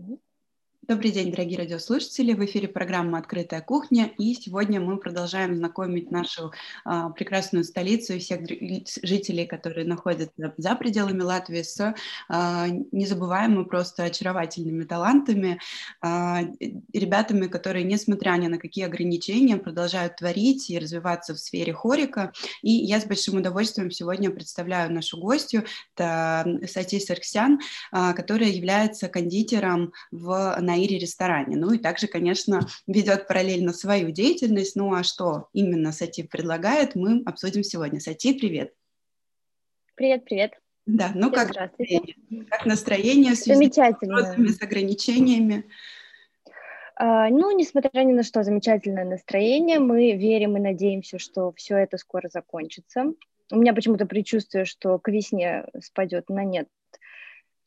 Mm-hmm. Добрый день, дорогие радиослушатели! В эфире программа «Открытая кухня», и сегодня мы продолжаем знакомить нашу а, прекрасную столицу и всех жителей, которые находятся за пределами Латвии, с а, незабываемыми, просто очаровательными талантами, а, ребятами, которые, несмотря ни на какие ограничения, продолжают творить и развиваться в сфере хорика. И я с большим удовольствием сегодня представляю нашу гостью, это Сати Сарксян, а, которая является кондитером в на Наире ресторане. Ну и также, конечно, ведет параллельно свою деятельность. Ну а что именно Сати предлагает, мы обсудим сегодня. Сати, привет. Привет, привет. Да, ну Всем как настроение? Как настроение в связи Замечательно. с ограничениями? Uh, ну, несмотря ни на что, замечательное настроение. Мы верим и надеемся, что все это скоро закончится. У меня почему-то предчувствие, что к весне спадет на нет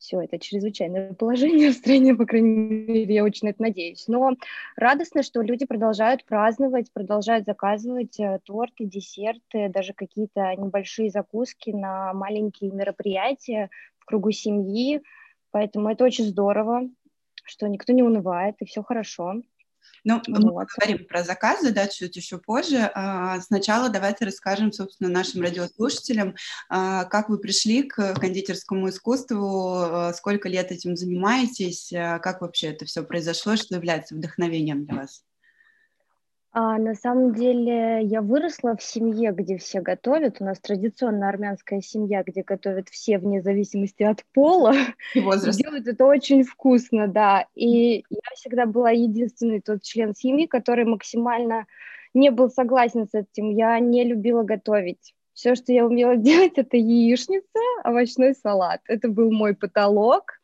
все это чрезвычайное положение в стране, по крайней мере, я очень это надеюсь. Но радостно, что люди продолжают праздновать, продолжают заказывать э, торты, десерты, даже какие-то небольшие закуски на маленькие мероприятия в кругу семьи. Поэтому это очень здорово, что никто не унывает, и все хорошо. Ну, мы вот. поговорим про заказы, да, чуть еще позже. А, сначала давайте расскажем, собственно, нашим радиослушателям, а, как вы пришли к кондитерскому искусству, а, сколько лет этим занимаетесь, как вообще это все произошло, что является вдохновением для вас? А, на самом деле я выросла в семье, где все готовят. У нас традиционная армянская семья, где готовят все вне зависимости от пола. И возраста. Делают это очень вкусно, да. И я всегда была единственный тот член семьи, который максимально не был согласен с этим. Я не любила готовить. Все, что я умела делать, это яичница, овощной салат. Это был мой потолок.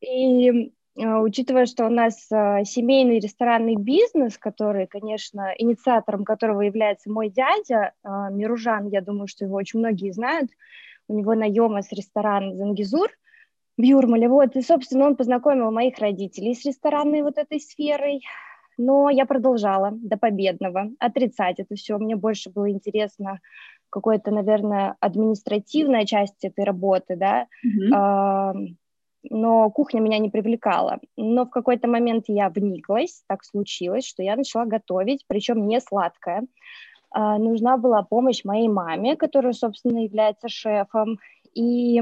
И учитывая, что у нас а, семейный ресторанный бизнес, который, конечно, инициатором которого является мой дядя а, Миружан, я думаю, что его очень многие знают, у него наемас ресторан «Зангизур», в Юрмале, вот, и, собственно, он познакомил моих родителей с ресторанной вот этой сферой, но я продолжала до победного отрицать это все, мне больше было интересно какой-то, наверное, административная часть этой работы, да, mm-hmm но кухня меня не привлекала. Но в какой-то момент я вниклась, так случилось, что я начала готовить, причем не сладкое. А, нужна была помощь моей маме, которая, собственно, является шефом, и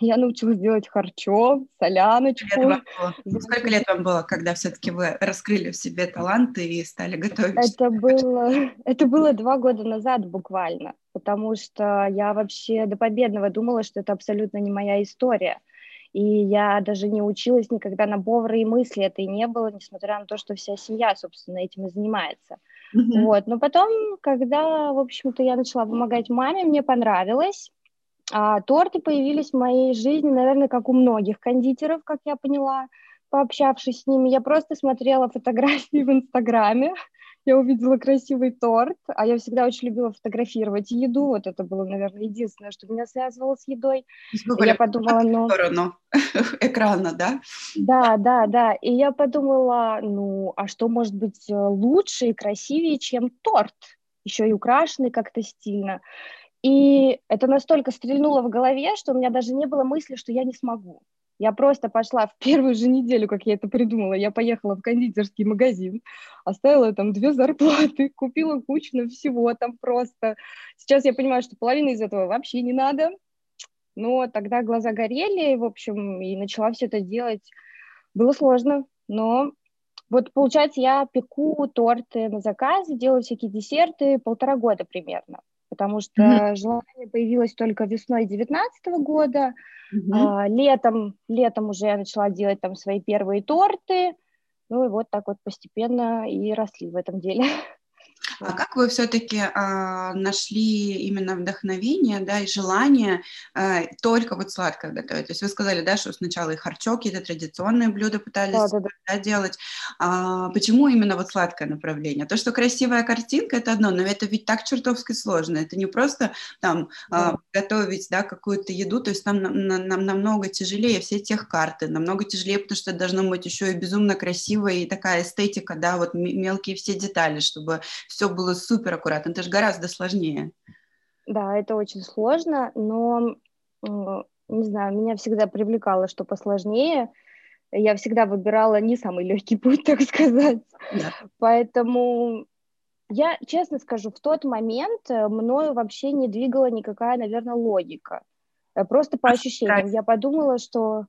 я научилась делать харчо, соляночку. Лет Сколько лет вам было, когда все-таки вы раскрыли в себе таланты и стали готовить? Это было, это было два года назад буквально, потому что я вообще до победного думала, что это абсолютно не моя история – и я даже не училась никогда на повара, и мысли этой не было, несмотря на то, что вся семья, собственно, этим и занимается. Mm-hmm. Вот, но потом, когда, в общем-то, я начала помогать маме, мне понравилось, а торты появились в моей жизни, наверное, как у многих кондитеров, как я поняла, пообщавшись с ними. Я просто смотрела фотографии в Инстаграме, я увидела красивый торт, а я всегда очень любила фотографировать еду, вот это было, наверное, единственное, что меня связывало с едой. И я подумала, ну... сторону экрана, да? Да, да, да, и я подумала, ну, а что может быть э, лучше и красивее, чем торт, еще и украшенный как-то стильно. И это настолько стрельнуло в голове, что у меня даже не было мысли, что я не смогу. Я просто пошла в первую же неделю, как я это придумала, я поехала в кондитерский магазин, оставила там две зарплаты, купила кучу всего там просто. Сейчас я понимаю, что половина из этого вообще не надо, но тогда глаза горели, в общем, и начала все это делать. Было сложно, но вот, получается, я пеку торты на заказ, делаю всякие десерты полтора года примерно, потому что mm-hmm. желание появилось только весной 2019 года, Угу. А, летом, летом уже я начала делать там свои первые торты, ну и вот так вот постепенно и росли в этом деле. А как вы все-таки а, нашли именно вдохновение, да, и желание а, только вот сладкое готовить? То есть вы сказали, да, что сначала и харчоки, это традиционные блюда пытались да, да, да. Да, делать. А, почему именно вот сладкое направление? То, что красивая картинка, это одно, но это ведь так чертовски сложно. Это не просто там да. а, готовить, да, какую-то еду, то есть нам, нам, нам намного тяжелее все тех карты, намного тяжелее, потому что это должно быть еще и безумно красивая и такая эстетика, да, вот мелкие все детали, чтобы все было супер аккуратно. Это же гораздо сложнее. Да, это очень сложно, но, не знаю, меня всегда привлекало, что посложнее. я всегда выбирала не самый легкий путь, так сказать. Да. Поэтому я, честно скажу, в тот момент э, мною вообще не двигала никакая, наверное, логика. Э, просто по ощущениям. Я подумала, что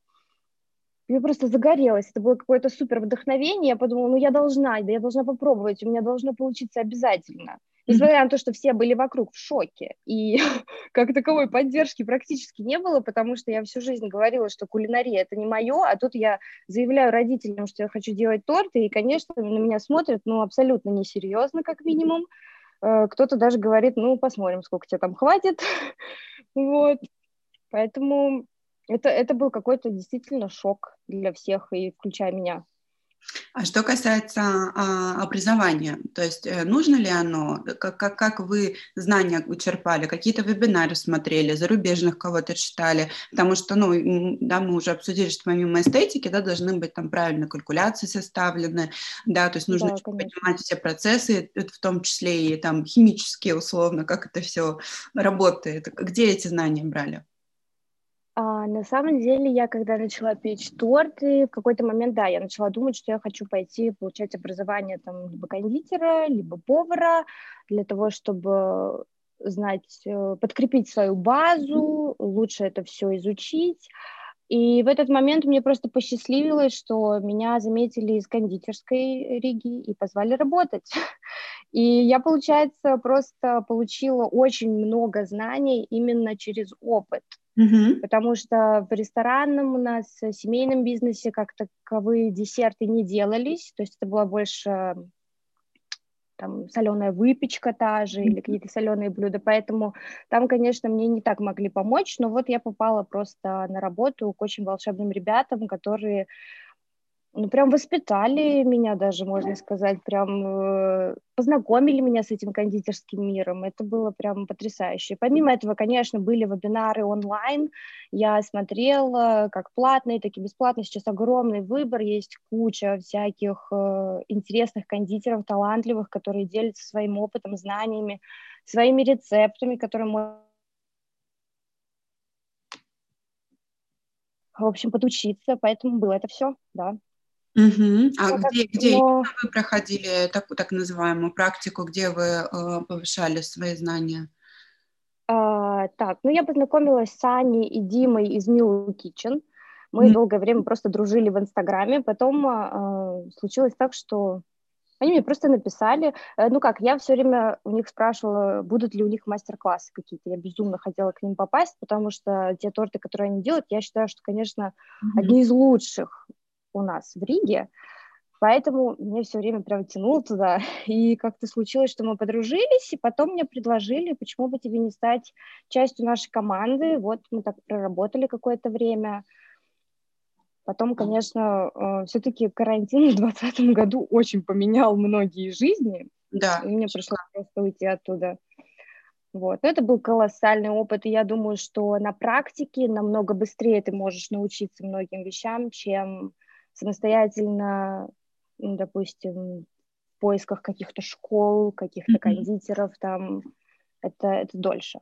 я просто загорелась. Это было какое-то супер вдохновение. Я подумала, ну я должна, да я должна попробовать, у меня должно получиться обязательно. Несмотря на то, что все были вокруг в шоке, и как таковой поддержки практически не было, потому что я всю жизнь говорила, что кулинария – это не мое, а тут я заявляю родителям, что я хочу делать торты, и, конечно, на меня смотрят, ну, абсолютно несерьезно, как минимум. Э, кто-то даже говорит, ну, посмотрим, сколько тебе там хватит. Вот. Поэтому это, это был какой-то действительно шок для всех, и включая меня. А что касается а, образования, то есть э, нужно ли оно, как, как, как вы знания черпали, какие-то вебинары смотрели, зарубежных кого-то читали, потому что, ну, да, мы уже обсудили, что помимо эстетики, да, должны быть там правильно калькуляции составлены, да, то есть нужно да, понимать все процессы, в том числе и там химические условно, как это все работает. Где эти знания брали? А, на самом деле, я когда начала печь торты, в какой-то момент, да, я начала думать, что я хочу пойти получать образование там либо кондитера, либо повара, для того, чтобы знать, э, подкрепить свою базу, лучше это все изучить. И в этот момент мне просто посчастливилось, что меня заметили из кондитерской Риги и позвали работать. И я, получается, просто получила очень много знаний именно через опыт. Uh-huh. Потому что в ресторанном у нас в семейном бизнесе как таковые десерты не делались, то есть это было больше там соленая выпечка та же или какие-то соленые блюда, поэтому там, конечно, мне не так могли помочь, но вот я попала просто на работу к очень волшебным ребятам, которые ну, прям воспитали меня даже, можно сказать, прям э, познакомили меня с этим кондитерским миром. Это было прям потрясающе. Помимо этого, конечно, были вебинары онлайн. Я смотрела как платные, так и бесплатные. Сейчас огромный выбор, есть куча всяких э, интересных кондитеров, талантливых, которые делятся своим опытом, знаниями, своими рецептами, которые можно в общем, подучиться, поэтому было это все, да. Угу. А ну, где, где но... вы проходили такую так называемую практику, где вы э, повышали свои знания? А, так, ну я познакомилась с Аней и Димой из Милу Kitchen. Мы mm. долгое время просто дружили в Инстаграме. Потом э, случилось так, что они мне просто написали, э, ну как, я все время у них спрашивала, будут ли у них мастер-классы какие-то. Я безумно хотела к ним попасть, потому что те торты, которые они делают, я считаю, что, конечно, mm-hmm. одни из лучших у нас в Риге, поэтому мне все время прям тянуло туда, и как-то случилось, что мы подружились, и потом мне предложили, почему бы тебе не стать частью нашей команды, вот мы так проработали какое-то время, Потом, конечно, э, все-таки карантин в 2020 году очень поменял многие жизни. Да. И мне пришлось просто уйти оттуда. Вот. Это был колоссальный опыт, и я думаю, что на практике намного быстрее ты можешь научиться многим вещам, чем самостоятельно, ну, допустим, в поисках каких-то школ, каких-то mm-hmm. кондитеров, там, это, это дольше.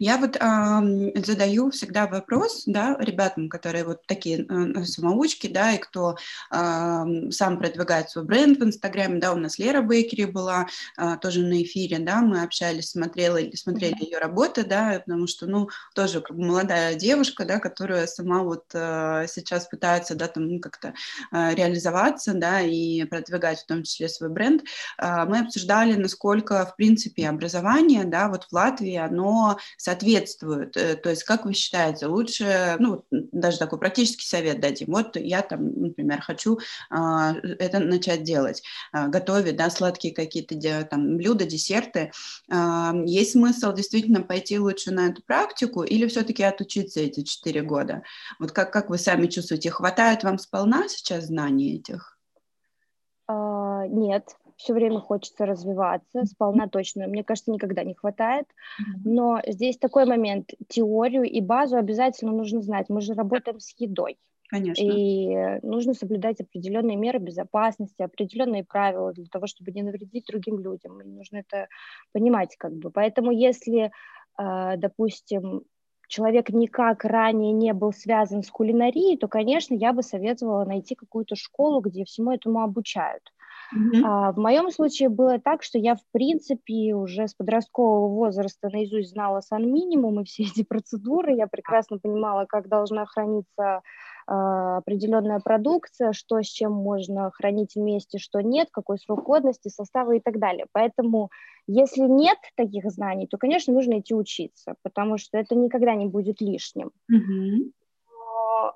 Я вот э, задаю всегда вопрос, да, ребятам, которые вот такие э, самоучки, да, и кто э, сам продвигает свой бренд в Инстаграме, да, у нас Лера Бейкери была э, тоже на эфире, да, мы общались, смотрела, смотрели mm-hmm. ее работы, да, потому что, ну, тоже как бы молодая девушка, да, которая сама вот э, сейчас пытается, да, там ну, как-то э, реализоваться, да, и продвигать в том числе свой бренд. Э, мы обсуждали, насколько, в принципе, образование, да, вот в Латвии, оно соответствуют. Э, то есть, как вы считаете, лучше, ну, даже такой практический совет дадим. Вот я там, например, хочу а, это начать делать, а, готовить, да, сладкие какие-то там блюда, десерты. А, есть смысл действительно пойти лучше на эту практику или все-таки отучиться эти четыре года? Вот как, как вы сами чувствуете, хватает вам сполна сейчас знаний этих? Нет, все время хочется развиваться, сполна точно. Мне кажется, никогда не хватает. Но здесь такой момент. Теорию и базу обязательно нужно знать. Мы же работаем с едой. Конечно. И нужно соблюдать определенные меры безопасности, определенные правила для того, чтобы не навредить другим людям. И нужно это понимать как бы. Поэтому если, а, допустим, человек никак ранее не был связан с кулинарией, то, конечно, я бы советовала найти какую-то школу, где всему этому обучают. Mm-hmm. А, в моем случае было так, что я, в принципе, уже с подросткового возраста наизусть знала сан-минимум и все эти процедуры. Я прекрасно понимала, как должна храниться а, определенная продукция, что с чем можно хранить вместе, что нет, какой срок годности, составы и так далее. Поэтому, если нет таких знаний, то, конечно, нужно идти учиться, потому что это никогда не будет лишним. Mm-hmm. Но,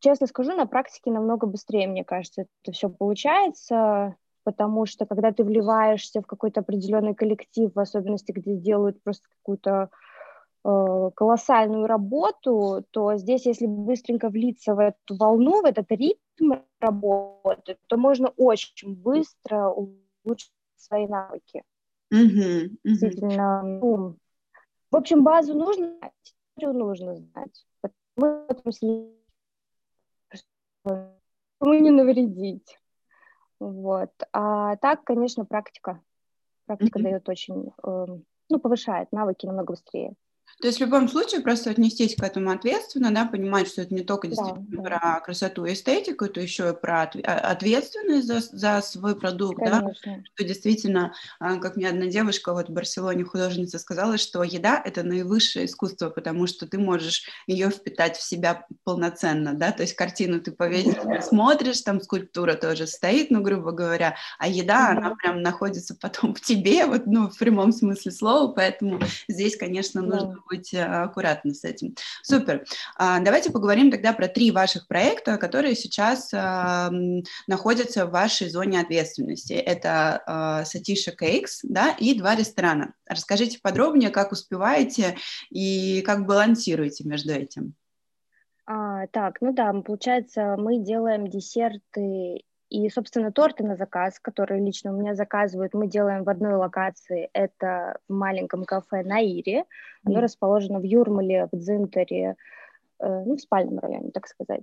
честно скажу, на практике намного быстрее, мне кажется, это все получается потому что когда ты вливаешься в какой-то определенный коллектив, в особенности, где делают просто какую-то э, колоссальную работу, то здесь, если быстренько влиться в эту волну, в этот ритм работы, то можно очень быстро улучшить свои навыки. Mm-hmm. Действительно, ну, в общем, базу нужно знать, нужно знать. В этом мы не навредить. Вот. А так, конечно, практика. Практика mm-hmm. дает очень, э, ну, повышает навыки намного быстрее. То есть в любом случае просто отнестись к этому ответственно, да, понимать, что это не только действительно да, про красоту и эстетику, это еще и про а, ответственность за, за свой продукт, Конечно. да, что действительно, а, как мне одна девушка вот в Барселоне художница сказала, что еда – это наивысшее искусство, потому что ты можешь ее впитать в себя полноценно, да, то есть картину ты повесишь, смотришь, там скульптура тоже стоит, ну, грубо говоря, а еда, mm-hmm. она прям находится потом в тебе, вот, ну, в прямом смысле слова, поэтому здесь, конечно, нужно быть э, аккуратны с этим. Супер. А, давайте поговорим тогда про три ваших проекта, которые сейчас находятся в вашей зоне ответственности. Это Сатиша Кейкс, да, и два ресторана. Расскажите подробнее, как успеваете и как балансируете между этим. А, так, ну да, получается, мы делаем десерты и, собственно, торты на заказ, которые лично у меня заказывают, мы делаем в одной локации. Это в маленьком кафе на Ире. Оно mm. расположено в Юрмале, в Дзинтере, э, ну, в спальном районе, так сказать.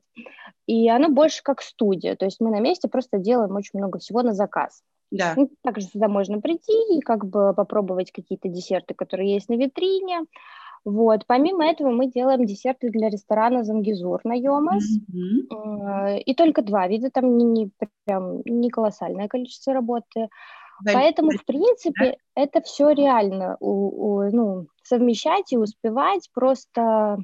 И оно больше как студия, то есть мы на месте просто делаем очень много всего на заказ. Да. Ну, также сюда можно прийти и как бы попробовать какие-то десерты, которые есть на витрине. Вот. Помимо этого мы делаем десерты для ресторана Зангизур на Йомас. Mm-hmm. И только два вида, там не, не, прям, не колоссальное количество работы. Да, Поэтому, в принципе, да? это все реально у, у, ну, совмещать и успевать. Просто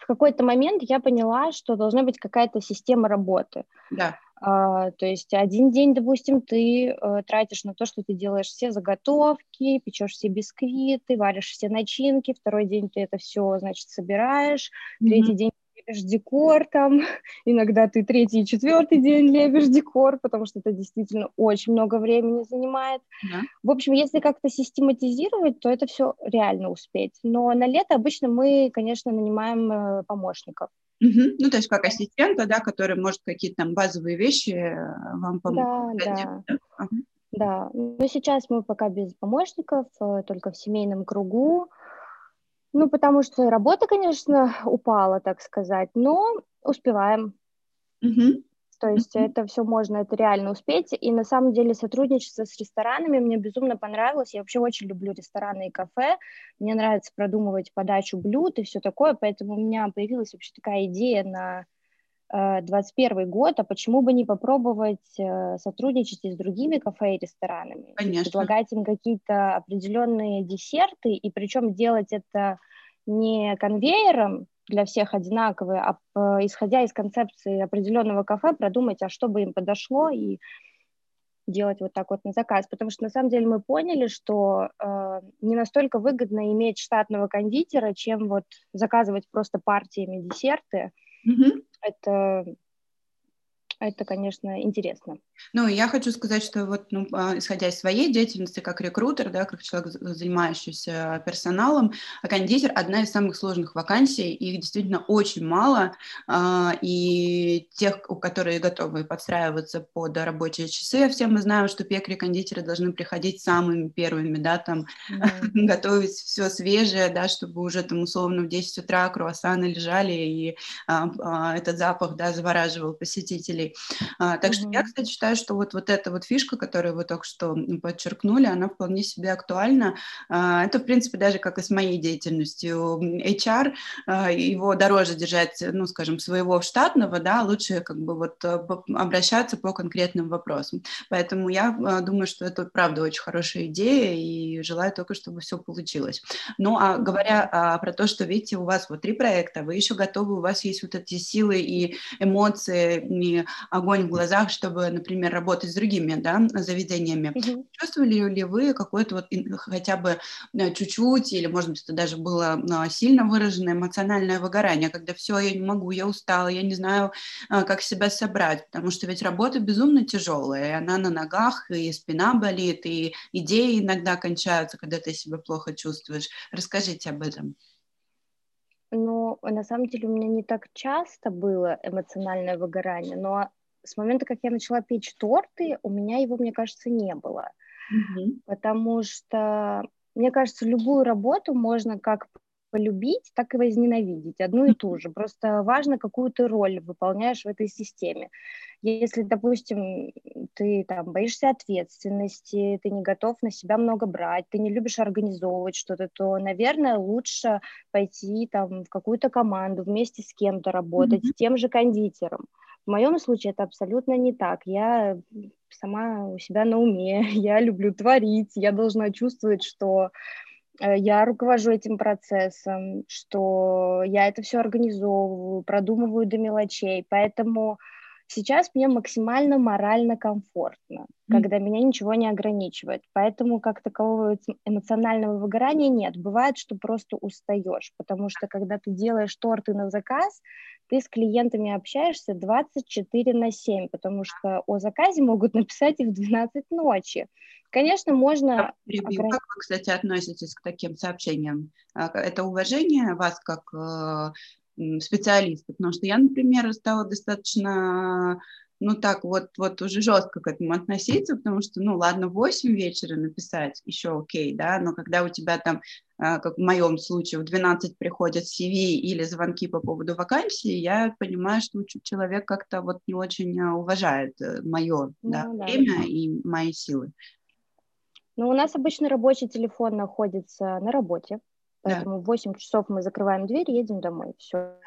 в какой-то момент я поняла, что должна быть какая-то система работы. Да. А, то есть один день, допустим, ты э, тратишь на то, что ты делаешь все заготовки, печешь все бисквиты, варишь все начинки, второй день ты это все, значит, собираешь, mm-hmm. третий день лепишь декор там, иногда ты третий и четвертый день лепишь декор, потому что это действительно очень много времени занимает. Yeah. В общем, если как-то систематизировать, то это все реально успеть. Но на лето обычно мы, конечно, нанимаем э, помощников. Угу. Ну, то есть как ассистента, да, который может какие-то там базовые вещи э, вам помочь. Да, да. Да. Ага. да. Но сейчас мы пока без помощников, э, только в семейном кругу. Ну, потому что работа, конечно, упала, так сказать, но успеваем. Угу. То есть это все можно, это реально успеть. И на самом деле сотрудничество с ресторанами мне безумно понравилось. Я вообще очень люблю рестораны и кафе. Мне нравится продумывать подачу блюд и все такое. Поэтому у меня появилась вообще такая идея на 2021 э, год, а почему бы не попробовать э, сотрудничать и с другими кафе и ресторанами? Конечно. Предлагать им какие-то определенные десерты, и причем делать это не конвейером, для всех одинаковые, а исходя из концепции определенного кафе, продумать, а что бы им подошло, и делать вот так вот на заказ, потому что на самом деле мы поняли, что э, не настолько выгодно иметь штатного кондитера, чем вот заказывать просто партиями десерты. Mm-hmm. Это это, конечно, интересно. Ну, я хочу сказать, что вот, ну, а, исходя из своей деятельности как рекрутер, да, как человек, занимающийся персоналом, кондитер – одна из самых сложных вакансий, их действительно очень мало, а, и тех, у которые готовы подстраиваться под рабочие часы, все мы знаем, что пекари-кондитеры должны приходить самыми первыми, да, там, mm-hmm. готовить все свежее, да, чтобы уже там условно в 10 утра круассаны лежали, и а, а, этот запах, да, завораживал посетителей. Людей. А, так mm-hmm. что я, кстати, считаю, что вот, вот эта вот фишка, которую вы только что подчеркнули, она вполне себе актуальна. А, это, в принципе, даже как и с моей деятельностью. HR, а, его дороже держать, ну, скажем, своего штатного, да, лучше как бы вот э, обращаться по конкретным вопросам. Поэтому я а, думаю, что это, правда, очень хорошая идея, и желаю только, чтобы все получилось. Ну, а говоря а, про то, что, видите, у вас вот три проекта, вы еще готовы, у вас есть вот эти силы и эмоции, и огонь в глазах, чтобы, например, работать с другими, да, заведениями. Mm-hmm. Чувствовали ли вы какой-то вот хотя бы э, чуть-чуть, или, может быть, это даже было а, сильно выраженное эмоциональное выгорание, когда все, я не могу, я устала, я не знаю, а, как себя собрать, потому что ведь работа безумно тяжелая, и она на ногах, и спина болит, и идеи иногда кончаются, когда ты себя плохо чувствуешь. Расскажите об этом. Ну, на самом деле у меня не так часто было эмоциональное выгорание, но с момента, как я начала печь торты, у меня его, мне кажется, не было. Mm-hmm. Потому что, мне кажется, любую работу можно как полюбить, так и возненавидеть, одну и ту же. Просто важно, какую ты роль выполняешь в этой системе. Если, допустим, ты там боишься ответственности, ты не готов на себя много брать, ты не любишь организовывать что-то, то, наверное, лучше пойти там в какую-то команду, вместе с кем-то работать, mm-hmm. с тем же кондитером. В моем случае это абсолютно не так. Я сама у себя на уме, я люблю творить, я должна чувствовать, что я руковожу этим процессом, что я это все организовываю, продумываю до мелочей, поэтому сейчас мне максимально морально комфортно, mm-hmm. когда меня ничего не ограничивает, поэтому как такового эмоционального выгорания нет. Бывает, что просто устаешь, потому что когда ты делаешь торты на заказ, ты с клиентами общаешься 24 на 7, потому что о заказе могут написать и в 12 ночи. Конечно, можно... Как вы, кстати, относитесь к таким сообщениям? А, это уважение вас как э, специалиста? Потому что я, например, стала достаточно ну так вот, вот уже жестко к этому относиться, потому что, ну ладно, в 8 вечера написать, еще окей, да, но когда у тебя там, а, как в моем случае, в 12 приходят CV или звонки по поводу вакансии, я понимаю, что человек как-то вот не очень а, уважает э, мое ну, да, да, время да. и мои силы. Ну, у нас обычно рабочий телефон находится на работе, поэтому да. в 8 часов мы закрываем дверь едем домой. Все.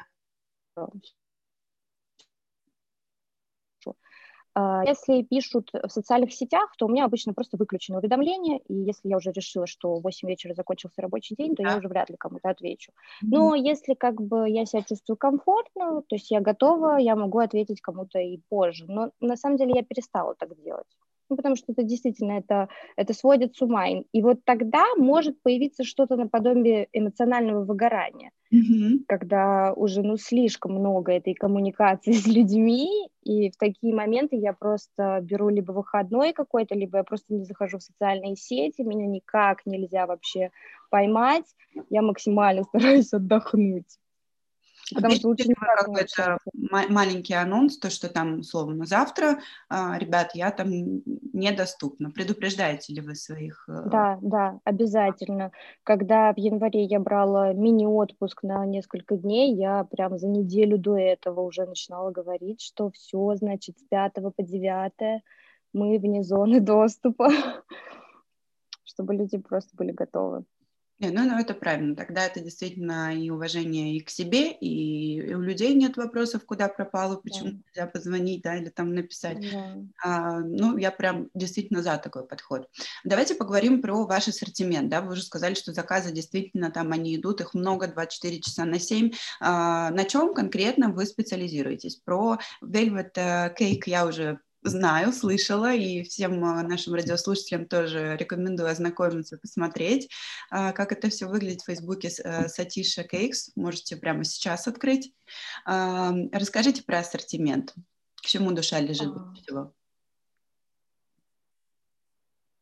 А, если пишут в социальных сетях, то у меня обычно просто выключены уведомления, и если я уже решила, что в 8 вечера закончился рабочий день, то да. я уже вряд ли кому-то отвечу. Но mm-hmm. если как бы я себя чувствую комфортно, то есть я готова, я могу ответить кому-то и позже. Но на самом деле я перестала так делать ну, потому что это действительно это, это сводит с ума. И вот тогда может появиться что-то наподобие эмоционального выгорания, mm-hmm. когда уже ну, слишком много этой коммуникации с людьми, и в такие моменты я просто беру либо выходной какой-то, либо я просто не захожу в социальные сети, меня никак нельзя вообще поймать, я максимально стараюсь отдохнуть. Потому что лучше какой-то маленький анонс, то, что там, условно, завтра, а, ребят, я там недоступна. Предупреждаете ли вы своих? Э, да, да, обязательно. Когда в январе я брала мини-отпуск на несколько дней, я прям за неделю до этого уже начинала говорить, что все, значит, с 5 по 9 мы вне зоны доступа, чтобы люди просто были готовы. Не, ну, ну, это правильно. Тогда это действительно и уважение и к себе, и, и у людей нет вопросов, куда пропало, почему да. нельзя позвонить, да, или там написать. Да. А, ну, я прям действительно за такой подход. Давайте поговорим про ваш ассортимент, да, вы уже сказали, что заказы действительно там они идут, их много, 24 часа на 7. А, на чем конкретно вы специализируетесь? Про Velvet э, Cake я уже знаю, слышала, и всем а, нашим радиослушателям тоже рекомендую ознакомиться, посмотреть, а, как это все выглядит в Фейсбуке э, Сатиша Кейкс. Можете прямо сейчас открыть. А, расскажите про ассортимент. К чему душа лежит больше всего?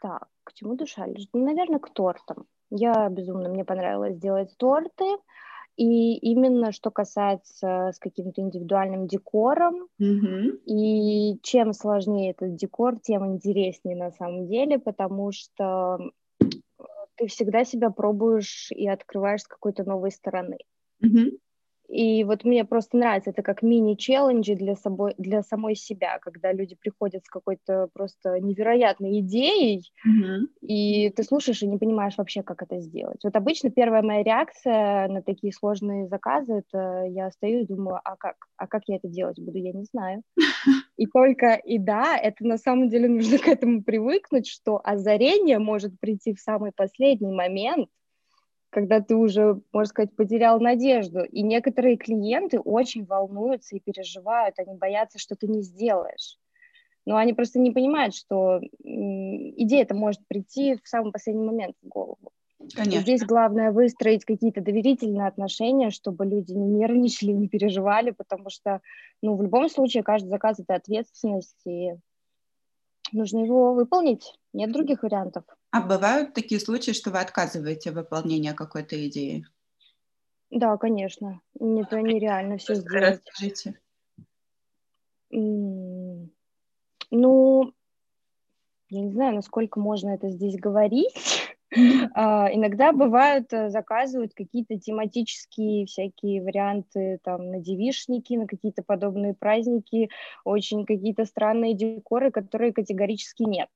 Так, к чему душа лежит? Ну, наверное, к тортам. Я безумно, мне понравилось делать торты. И именно что касается с каким-то индивидуальным декором, mm-hmm. и чем сложнее этот декор, тем интереснее на самом деле, потому что ты всегда себя пробуешь и открываешь с какой-то новой стороны. Mm-hmm. И вот мне просто нравится это как мини-челленджи для, собой, для самой себя, когда люди приходят с какой-то просто невероятной идеей, mm-hmm. и ты слушаешь и не понимаешь вообще, как это сделать. Вот обычно первая моя реакция на такие сложные заказы, это я стою и думаю, а как? А как я это делать буду? Я не знаю. И только, и да, это на самом деле нужно к этому привыкнуть, что озарение может прийти в самый последний момент, когда ты уже, можно сказать, потерял надежду. И некоторые клиенты очень волнуются и переживают, они боятся, что ты не сделаешь. Но они просто не понимают, что идея-то может прийти в самый последний момент в голову. Конечно. И здесь главное выстроить какие-то доверительные отношения, чтобы люди не нервничали, не переживали, потому что, ну, в любом случае, каждый заказ — это ответственность, и нужно его выполнить. Нет других вариантов. А бывают такие случаи, что вы отказываете в выполнении какой-то идеи? Да, конечно. Это нереально все сделать. Расскажите. Ну, я не знаю, насколько можно это здесь говорить. Uh, иногда бывают, э, заказывают какие-то тематические всякие варианты там на девишники, на какие-то подобные праздники, очень какие-то странные декоры, которые категорически нет.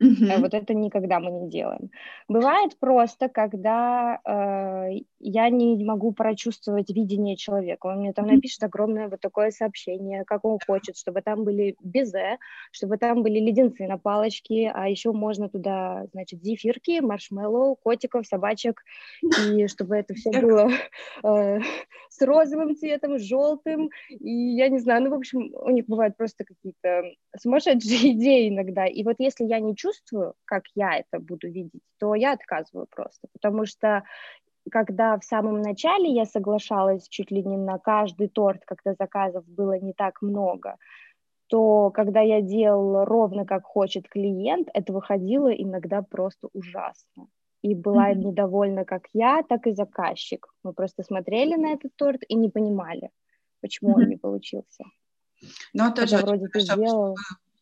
Uh-huh. Вот это никогда мы не делаем. Бывает просто, когда э, я не могу прочувствовать видение человека. Он мне там напишет огромное вот такое сообщение, как он хочет, чтобы там были безе, чтобы там были леденцы на палочке, а еще можно туда, значит, зефирки, маршмеллоу, котиков, собачек, и чтобы это все было э, с розовым цветом, с желтым, и я не знаю, ну, в общем, у них бывают просто какие-то сумасшедшие идеи иногда. И вот если я не чувствую, чувствую, как я это буду видеть, то я отказываю просто, потому что когда в самом начале я соглашалась чуть ли не на каждый торт, когда заказов было не так много, то когда я делала ровно как хочет клиент, это выходило иногда просто ужасно. И была mm-hmm. недовольна как я, так и заказчик. Мы просто смотрели на этот торт и не понимали, почему mm-hmm. он не получился. Ну, тоже вроде ты сделал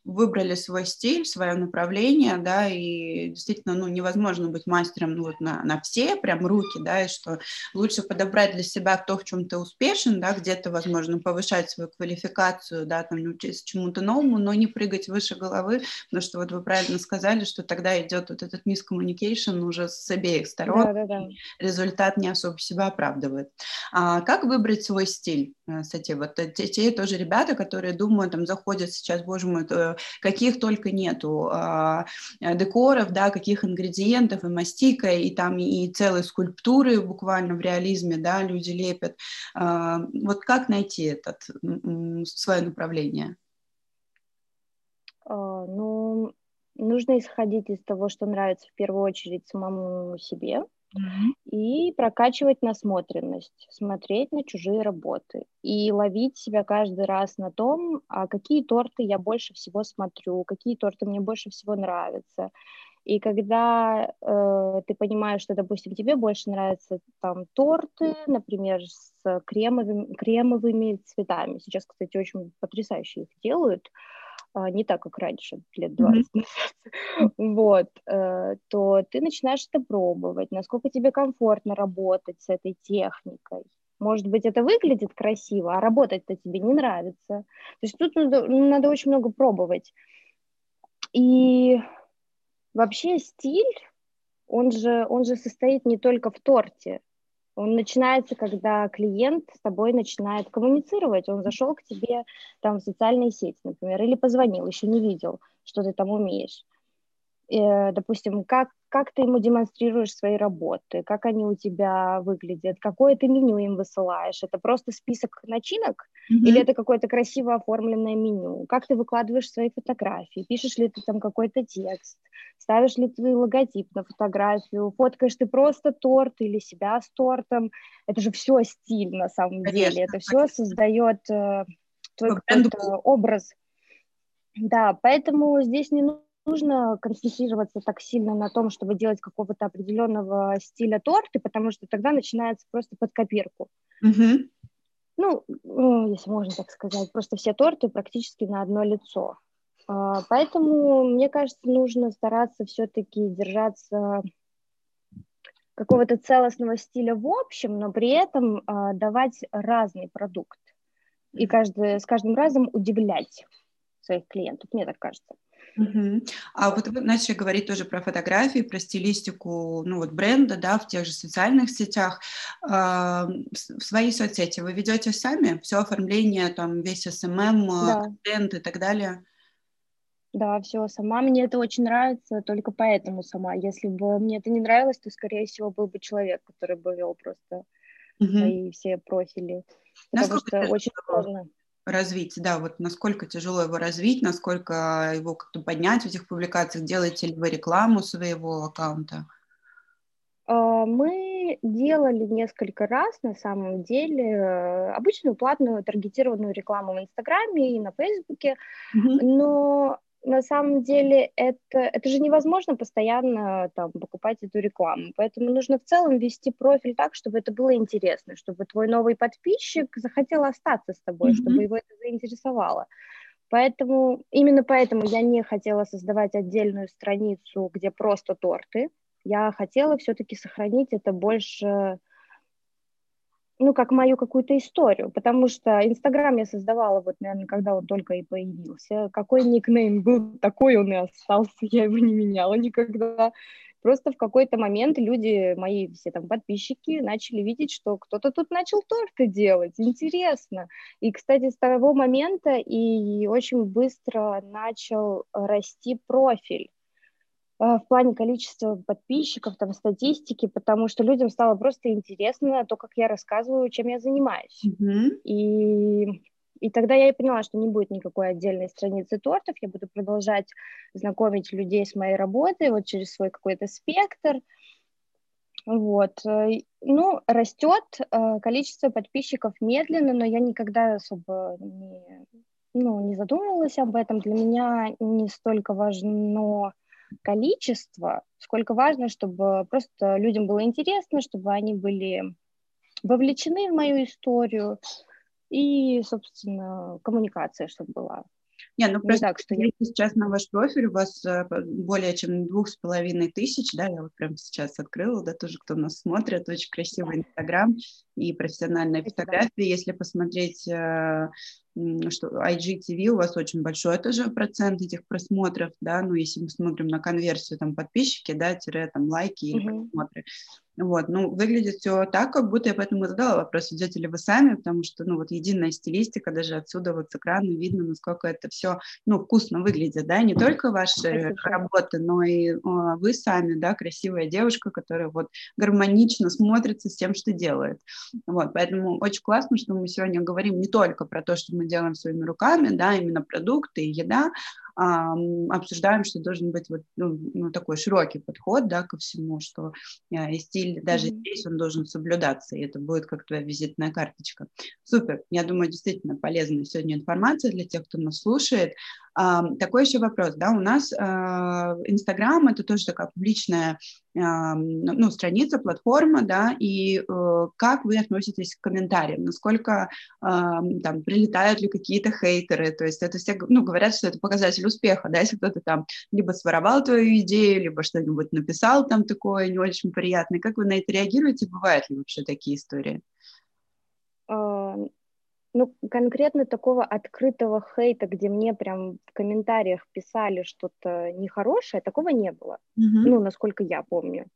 выбрали свой стиль, свое направление, да, и действительно, ну, невозможно быть мастером ну, вот на, на все прям руки, да, и что лучше подобрать для себя то, в чем ты успешен, да, где-то, возможно, повышать свою квалификацию, да, там, научиться чему-то новому, но не прыгать выше головы, потому что вот вы правильно сказали, что тогда идет вот этот мискоммуникейшн уже с обеих сторон, да, да, да. результат не особо себя оправдывает. А как выбрать свой стиль? Э, кстати, вот те, те тоже ребята, которые думают, там, заходят сейчас, боже мой, каких только нету а, декоров, да, каких ингредиентов, и мастика, и там и целые скульптуры буквально в реализме, да, люди лепят. А, вот как найти этот, свое направление? А, ну, нужно исходить из того, что нравится в первую очередь самому себе, и прокачивать насмотренность, смотреть на чужие работы и ловить себя каждый раз на том, а какие торты я больше всего смотрю, какие торты мне больше всего нравятся. И когда э, ты понимаешь, что, допустим, тебе больше нравятся там торты, например, с кремовыми, кремовыми цветами. Сейчас, кстати, очень потрясающе их делают. Э, не так, как раньше, лет 20 mm-hmm. вот, э, то ты начинаешь это пробовать, насколько тебе комфортно работать с этой техникой. Может быть, это выглядит красиво, а работать-то тебе не нравится. То есть тут надо, надо очень много пробовать. И вообще стиль, он же, он же состоит не только в торте. Он начинается, когда клиент с тобой начинает коммуницировать. Он зашел к тебе там в социальные сети, например, или позвонил, еще не видел, что ты там умеешь. Э, допустим, как, как ты ему демонстрируешь свои работы, как они у тебя выглядят, какое ты меню им высылаешь, это просто список начинок mm-hmm. или это какое-то красиво оформленное меню, как ты выкладываешь свои фотографии, пишешь ли ты там какой-то текст, ставишь ли ты логотип на фотографию, фоткаешь ты просто торт или себя с тортом, это же все стиль на самом Конечно. деле, это все создает э, твой образ. Да, поэтому здесь не нужно нужно концентрироваться так сильно на том, чтобы делать какого-то определенного стиля торты, потому что тогда начинается просто под копирку. Mm-hmm. Ну, если можно так сказать, просто все торты практически на одно лицо. А, поэтому, мне кажется, нужно стараться все-таки держаться какого-то целостного стиля в общем, но при этом э, давать разный продукт и каждый, с каждым разом удивлять своих клиентов, мне так кажется. Угу. А вот вы начали говорить тоже про фотографии, про стилистику, ну вот бренда, да, в тех же социальных сетях. Э, в свои соцсети вы ведете сами все оформление, там весь SMM, эм эм, да. контент и так далее? Да, все сама. Мне это очень нравится, только поэтому сама. Если бы мне это не нравилось, то, скорее всего, был бы человек, который бы вел просто угу. свои все профили. Потому Насколько что очень сложно развить, да, вот насколько тяжело его развить, насколько его как-то поднять в этих публикациях, делаете ли вы рекламу своего аккаунта? А, мы делали несколько раз, на самом деле, обычную платную таргетированную рекламу в Инстаграме и на Фейсбуке, mm-hmm. но на самом деле это, это же невозможно постоянно там, покупать эту рекламу. Поэтому нужно в целом вести профиль так, чтобы это было интересно, чтобы твой новый подписчик захотел остаться с тобой, mm-hmm. чтобы его это заинтересовало. Поэтому, именно поэтому я не хотела создавать отдельную страницу, где просто торты. Я хотела все-таки сохранить это больше ну, как мою какую-то историю, потому что Инстаграм я создавала вот, наверное, когда он только и появился. Какой никнейм был, такой он и остался, я его не меняла никогда. Просто в какой-то момент люди, мои все там подписчики, начали видеть, что кто-то тут начал торты делать, интересно. И, кстати, с того момента и очень быстро начал расти профиль в плане количества подписчиков, там, статистики, потому что людям стало просто интересно то, как я рассказываю, чем я занимаюсь. Mm-hmm. И, и тогда я и поняла, что не будет никакой отдельной страницы тортов, я буду продолжать знакомить людей с моей работой вот через свой какой-то спектр. Вот. Э, ну, растет э, количество подписчиков медленно, но я никогда особо не, ну, не задумывалась об этом. Для меня не столько важно количество, сколько важно, чтобы просто людям было интересно, чтобы они были вовлечены в мою историю, и, собственно, коммуникация, чтобы была. Не, ну просто так, что я... сейчас на ваш профиль, у вас э, более чем двух с половиной тысяч, да, я вот прямо сейчас открыла, да, тоже кто нас смотрит, очень красивый Инстаграм и профессиональные фотографии, если посмотреть э, что IGTV у вас очень большой тоже процент этих просмотров, да, ну, если мы смотрим на конверсию, там, подписчики, да, тире, там, лайки или mm-hmm. просмотры, вот, ну, выглядит все так, как будто я поэтому задала вопрос, идете ли вы сами, потому что, ну, вот единая стилистика, даже отсюда вот с экрана видно, насколько это все, ну, вкусно выглядит, да, не только ваши Спасибо. работы, но и о, вы сами, да, красивая девушка, которая вот гармонично смотрится с тем, что делает. Вот, поэтому очень классно, что мы сегодня говорим не только про то, что мы делаем своими руками, да, именно продукты и еда, обсуждаем, что должен быть вот, ну, ну, такой широкий подход да, ко всему, что э, и стиль даже mm-hmm. здесь он должен соблюдаться, и это будет как твоя визитная карточка. Супер, я думаю, действительно полезная сегодня информация для тех, кто нас слушает. Такой еще вопрос, да, у нас а, Инстаграм это тоже такая публичная ну, страница, платформа, да, и э, как вы относитесь к комментариям, насколько там прилетают ли какие-то хейтеры, то есть это все, ну, говорят, что это показатель успеха, да, если кто-то там либо своровал твою идею, либо что-нибудь написал там такое не очень приятное, как вы на это реагируете, бывают ли вообще такие истории? Ну, конкретно такого открытого хейта, где мне прям в комментариях писали что-то нехорошее, такого не было. Mm-hmm. Ну, насколько я помню.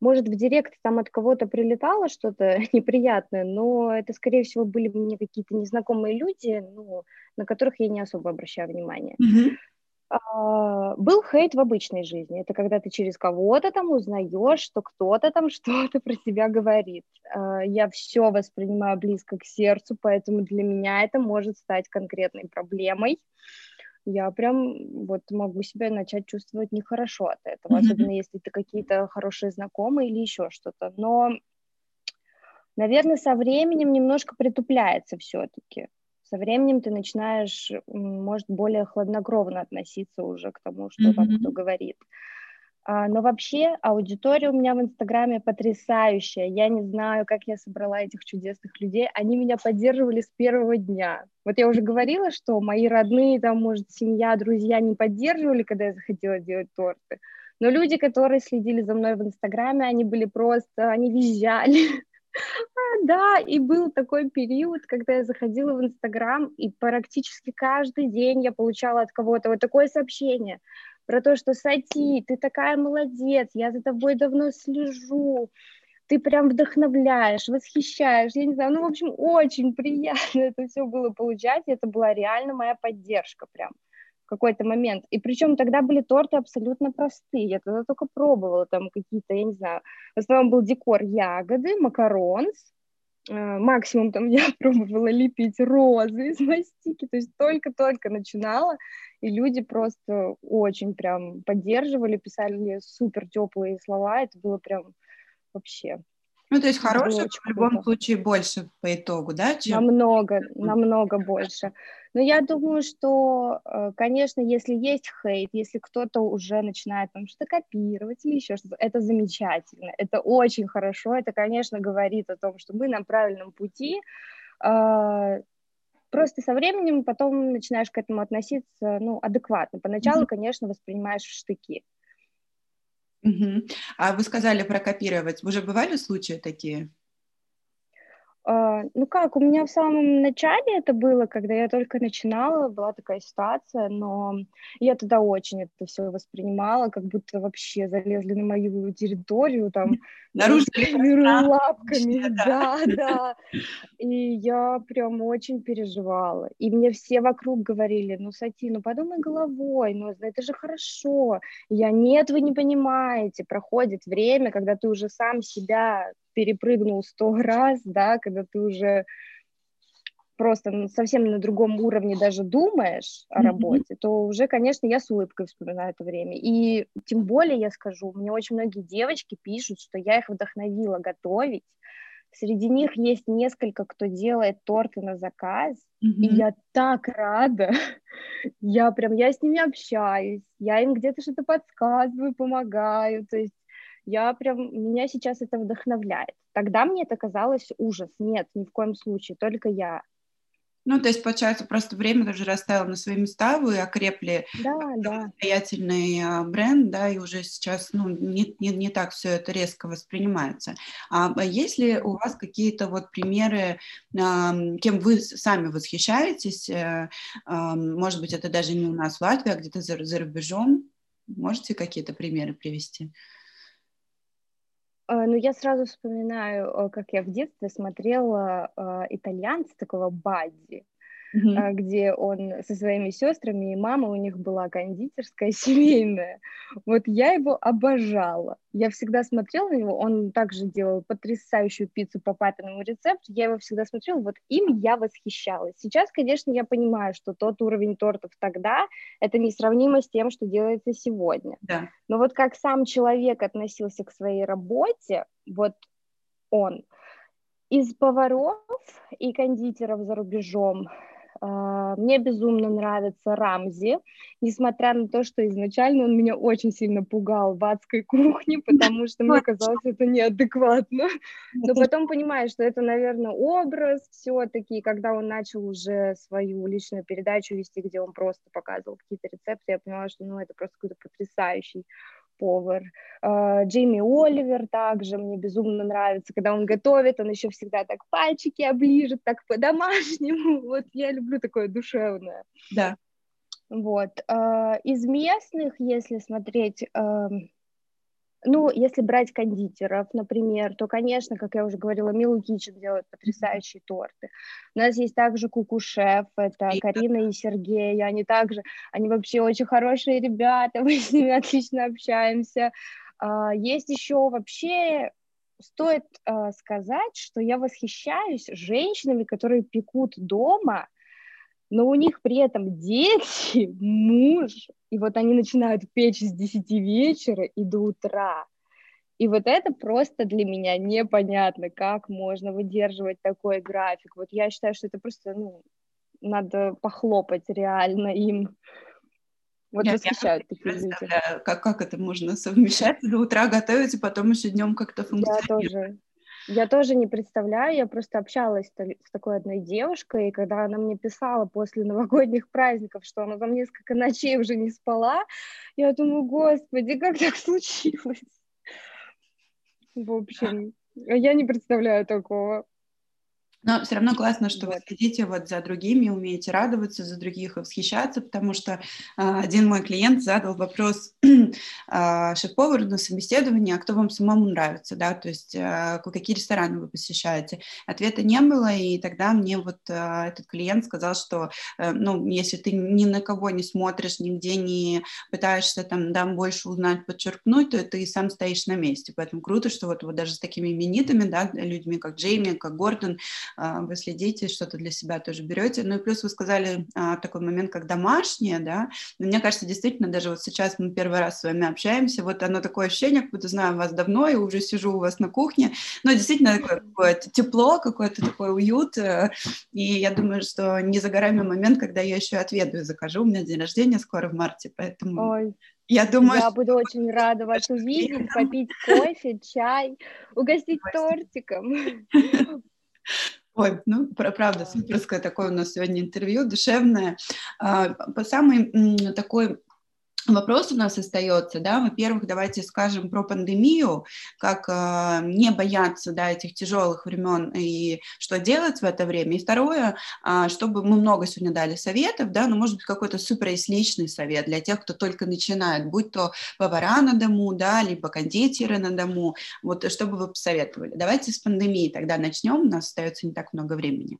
Может, в директ там от кого-то прилетало что-то неприятное, но это, скорее всего, были мне какие-то незнакомые люди, ну, на которых я не особо обращаю внимание. Mm-hmm. А, был хейт в обычной жизни. Это когда ты через кого-то там узнаешь, что кто-то там что-то про тебя говорит. А, я все воспринимаю близко к сердцу, поэтому для меня это может стать конкретной проблемой. Я прям вот могу себя начать чувствовать нехорошо от этого, mm-hmm. особенно если это какие-то хорошие знакомые или еще что-то. Но, наверное, со временем немножко притупляется все-таки со временем ты начинаешь, может, более хладнокровно относиться уже к тому, что mm-hmm. там кто говорит. А, но вообще аудитория у меня в Инстаграме потрясающая. Я не знаю, как я собрала этих чудесных людей. Они меня поддерживали с первого дня. Вот я уже говорила, что мои родные, там, может, семья, друзья не поддерживали, когда я захотела делать торты. Но люди, которые следили за мной в Инстаграме, они были просто, они визжали. Да, и был такой период, когда я заходила в Инстаграм, и практически каждый день я получала от кого-то вот такое сообщение про то, что Сати, ты такая молодец, я за тобой давно слежу, ты прям вдохновляешь, восхищаешь, я не знаю, ну, в общем, очень приятно это все было получать, это была реально моя поддержка прям какой-то момент. И причем тогда были торты абсолютно простые, я тогда только пробовала там какие-то, я не знаю, в основном был декор ягоды, макаронс, э, максимум там я пробовала лепить розы из мастики, то есть только-только начинала, и люди просто очень прям поддерживали, писали супер теплые слова, это было прям вообще ну, то есть хороших в любом круто. случае больше по итогу, да? Чем... Намного, намного больше. Но я думаю, что, э, конечно, если есть хейт, если кто-то уже начинает там что-то копировать или еще что-то, это замечательно, это очень хорошо, это, конечно, говорит о том, что мы на правильном пути. А, просто со временем потом начинаешь к этому относиться, ну, адекватно. Поначалу, конечно, воспринимаешь штыки. Угу. А вы сказали про копировать. Уже бывали случаи такие? Uh, ну как, у меня в самом начале это было, когда я только начинала, была такая ситуация, но я тогда очень это все воспринимала, как будто вообще залезли на мою территорию, там, нарушили лапками, да, да, и я прям очень переживала, и мне все вокруг говорили, ну, Сати, ну, подумай головой, ну, это же хорошо, я, нет, вы не понимаете, проходит время, когда ты уже сам себя перепрыгнул сто раз, да, когда ты уже просто совсем на другом уровне даже думаешь о работе, mm-hmm. то уже, конечно, я с улыбкой вспоминаю это время. И тем более я скажу, мне очень многие девочки пишут, что я их вдохновила готовить. Среди них есть несколько, кто делает торты на заказ, mm-hmm. и я так рада. Я прям, я с ними общаюсь, я им где-то что-то подсказываю, помогаю. То есть я прям, меня сейчас это вдохновляет. Тогда мне это казалось ужас. Нет, ни в коем случае, только я. Ну, то есть, получается, просто время уже расставило на свои места, вы окрепли да, да. самостоятельный а, бренд, да, и уже сейчас, ну, не, не, не так все это резко воспринимается. А, а есть ли у вас какие-то вот примеры, а, кем вы сами восхищаетесь, а, может быть, это даже не у нас в Латвии, а где-то за, за рубежом? Можете какие-то примеры привести? А, ну, я сразу вспоминаю, как я в детстве смотрела э, итальянца такого Бадди mm-hmm. где он со своими сестрами и мама у них была кондитерская семейная. Вот я его обожала. Я всегда смотрела на него, он также делал потрясающую пиццу по папиному рецепту, я его всегда смотрела, вот им я восхищалась. Сейчас, конечно, я понимаю, что тот уровень тортов тогда, это несравнимо с тем, что делается сегодня. Да. Но вот как сам человек относился к своей работе, вот он, из поваров и кондитеров за рубежом мне безумно нравится Рамзи, несмотря на то, что изначально он меня очень сильно пугал в адской кухне, потому что мне казалось это неадекватно. Но потом понимаешь, что это, наверное, образ все-таки, когда он начал уже свою личную передачу вести, где он просто показывал какие-то рецепты, я поняла, что ну, это просто какой-то потрясающий повар. А, Джейми Оливер также мне безумно нравится, когда он готовит, он еще всегда так пальчики оближет, так по-домашнему. Вот я люблю такое душевное. Да. Вот. А, из местных, если смотреть, ну, если брать кондитеров, например, то, конечно, как я уже говорила, Милу Кичен делает потрясающие торты. У нас есть также Куку-шеф, это и Карина и Сергей, они также, они вообще очень хорошие ребята, мы с ними отлично общаемся. А, есть еще вообще стоит uh, сказать, что я восхищаюсь женщинами, которые пекут дома, но у них при этом дети, муж, и вот они начинают печь с 10 вечера и до утра. И вот это просто для меня непонятно, как можно выдерживать такой график. Вот я считаю, что это просто, ну, надо похлопать реально им. Вот Нет, восхищают такие люди. Как, как это можно совмещать? До утра готовить, и потом еще днем как-то функционировать. Я тоже. Я тоже не представляю, я просто общалась с такой одной девушкой, и когда она мне писала после новогодних праздников, что она там несколько ночей уже не спала, я думаю, господи, как так случилось? В общем, я не представляю такого. Но все равно классно, что вы следите вот за другими, умеете радоваться за других и восхищаться, потому что э, один мой клиент задал вопрос э, шеф-повару на собеседовании, а кто вам самому нравится, да, то есть э, какие рестораны вы посещаете. Ответа не было, и тогда мне вот э, этот клиент сказал, что, э, ну, если ты ни на кого не смотришь, нигде не пытаешься там, да, больше узнать, подчеркнуть, то ты сам стоишь на месте. Поэтому круто, что вот, вот даже с такими именитыми, да, людьми, как Джейми, как Гордон, вы следите, что-то для себя тоже берете. Ну и плюс вы сказали а, такой момент, как домашнее, да, но мне кажется, действительно, даже вот сейчас мы первый раз с вами общаемся, вот оно такое ощущение, как будто знаю вас давно и уже сижу у вас на кухне, но действительно такое какое-то тепло, какой-то такой уют, э, и я думаю, что не за горами момент, когда я еще отведу и закажу, у меня день рождения скоро в марте, поэтому... Ой, я думаю, я буду очень рада вас увидеть, попить кофе, чай, угостить тортиком. Ой, ну, правда, суперское такое у нас сегодня интервью, душевное. А, по самый такой Вопрос у нас остается, да, во-первых, давайте скажем про пандемию, как э, не бояться, да, этих тяжелых времен и что делать в это время. И второе, э, чтобы мы много сегодня дали советов, да, но может быть какой-то супер личный совет для тех, кто только начинает, будь то повара на дому, да, либо кондитеры на дому, вот чтобы вы посоветовали. Давайте с пандемией тогда начнем, у нас остается не так много времени.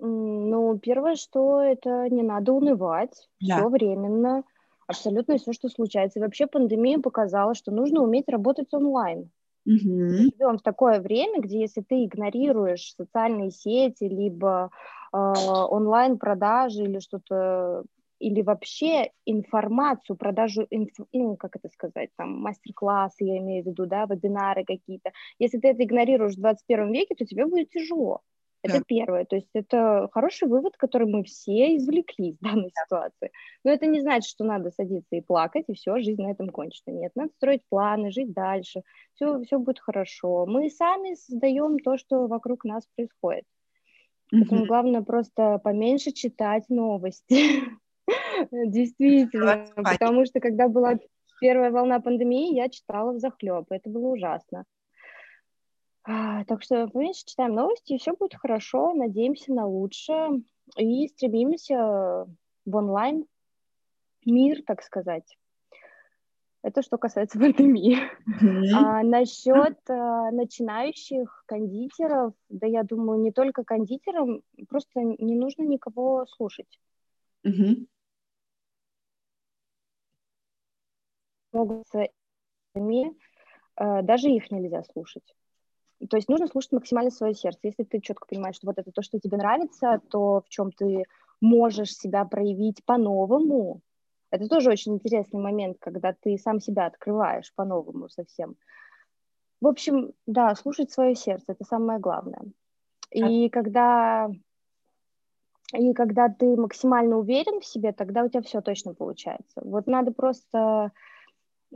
Ну, первое, что это не надо унывать, да. все временно, абсолютно все, что случается. И вообще пандемия показала, что нужно уметь работать онлайн. Угу. Мы живем в такое время, где если ты игнорируешь социальные сети, либо э, онлайн-продажи или что-то, или вообще информацию, продажу, инф, ну, как это сказать, там, мастер-классы, я имею в виду, да, вебинары какие-то. Если ты это игнорируешь в 21 веке, то тебе будет тяжело. Это да. первое. То есть это хороший вывод, который мы все извлекли из данной ситуации. Но это не значит, что надо садиться и плакать, и все, жизнь на этом кончена. Нет, надо строить планы, жить дальше. Все, все будет хорошо. Мы сами создаем то, что вокруг нас происходит. Поэтому главное просто поменьше читать новости. Действительно. Потому что когда была первая волна пандемии, я читала в захлеб. Это было ужасно. А, так что поменьше читаем новости, и все будет хорошо, надеемся на лучшее и стремимся в онлайн мир, так сказать. Это что касается пандемии. Mm-hmm. А, насчет а, начинающих кондитеров, да я думаю, не только кондитерам, просто не нужно никого слушать. Mm-hmm. Могут даже их нельзя слушать. То есть нужно слушать максимально свое сердце. Если ты четко понимаешь, что вот это то, что тебе нравится, то в чем ты можешь себя проявить по-новому, это тоже очень интересный момент, когда ты сам себя открываешь по-новому совсем. В общем, да, слушать свое сердце это самое главное. И а... когда и когда ты максимально уверен в себе, тогда у тебя все точно получается. Вот надо просто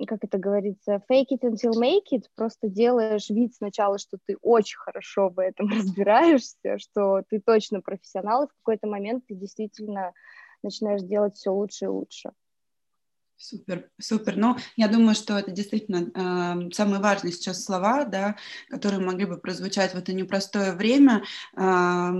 как это говорится, fake it until make it, просто делаешь вид сначала, что ты очень хорошо в этом разбираешься, что ты точно профессионал, и в какой-то момент ты действительно начинаешь делать все лучше и лучше. Супер, супер. Ну, я думаю, что это действительно э, самые важные сейчас слова, да, которые могли бы прозвучать в это непростое время. Э,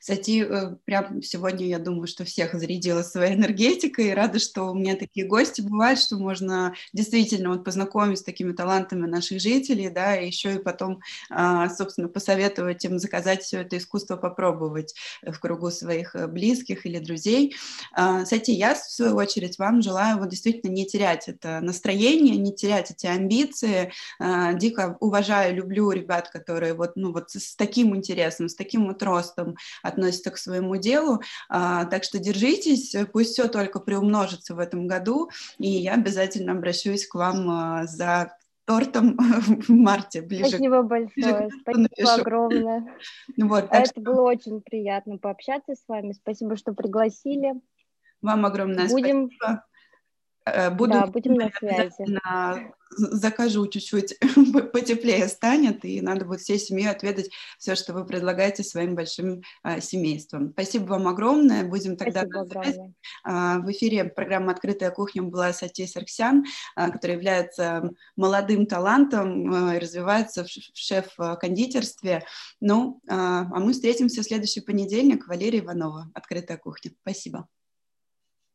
кстати, э, прям сегодня я думаю, что всех зарядила своей энергетикой, и рада, что у меня такие гости бывают, что можно действительно вот познакомиться с такими талантами наших жителей, да, и еще и потом, э, собственно, посоветовать им заказать все это искусство, попробовать в кругу своих э, близких или друзей. Э, кстати, я, в свою очередь, вам желаю вот действительно не терять это настроение, не терять эти амбиции. А, дико уважаю, люблю ребят, которые вот, ну, вот с таким интересом, с таким вот ростом относятся к своему делу. А, так что держитесь, пусть все только приумножится в этом году, и я обязательно обращусь к вам а, за тортом в марте. Ближе, Спасибо большое, ближе спасибо напишу. огромное. Вот, Это что... было очень приятно пообщаться с вами. Спасибо, что пригласили. Вам огромное Будем... спасибо. Э, буду да, будем на связи. закажу чуть-чуть, потеплее станет, и надо будет всей семьей отведать все, что вы предлагаете своим большим а, семействам. Спасибо вам огромное. Будем тогда а, в эфире программы «Открытая кухня» была Сати Сарксян, а, которая является молодым талантом, а, развивается в шеф-кондитерстве. Ну, а, а мы встретимся в следующий понедельник. Валерия Иванова, «Открытая кухня». Спасибо.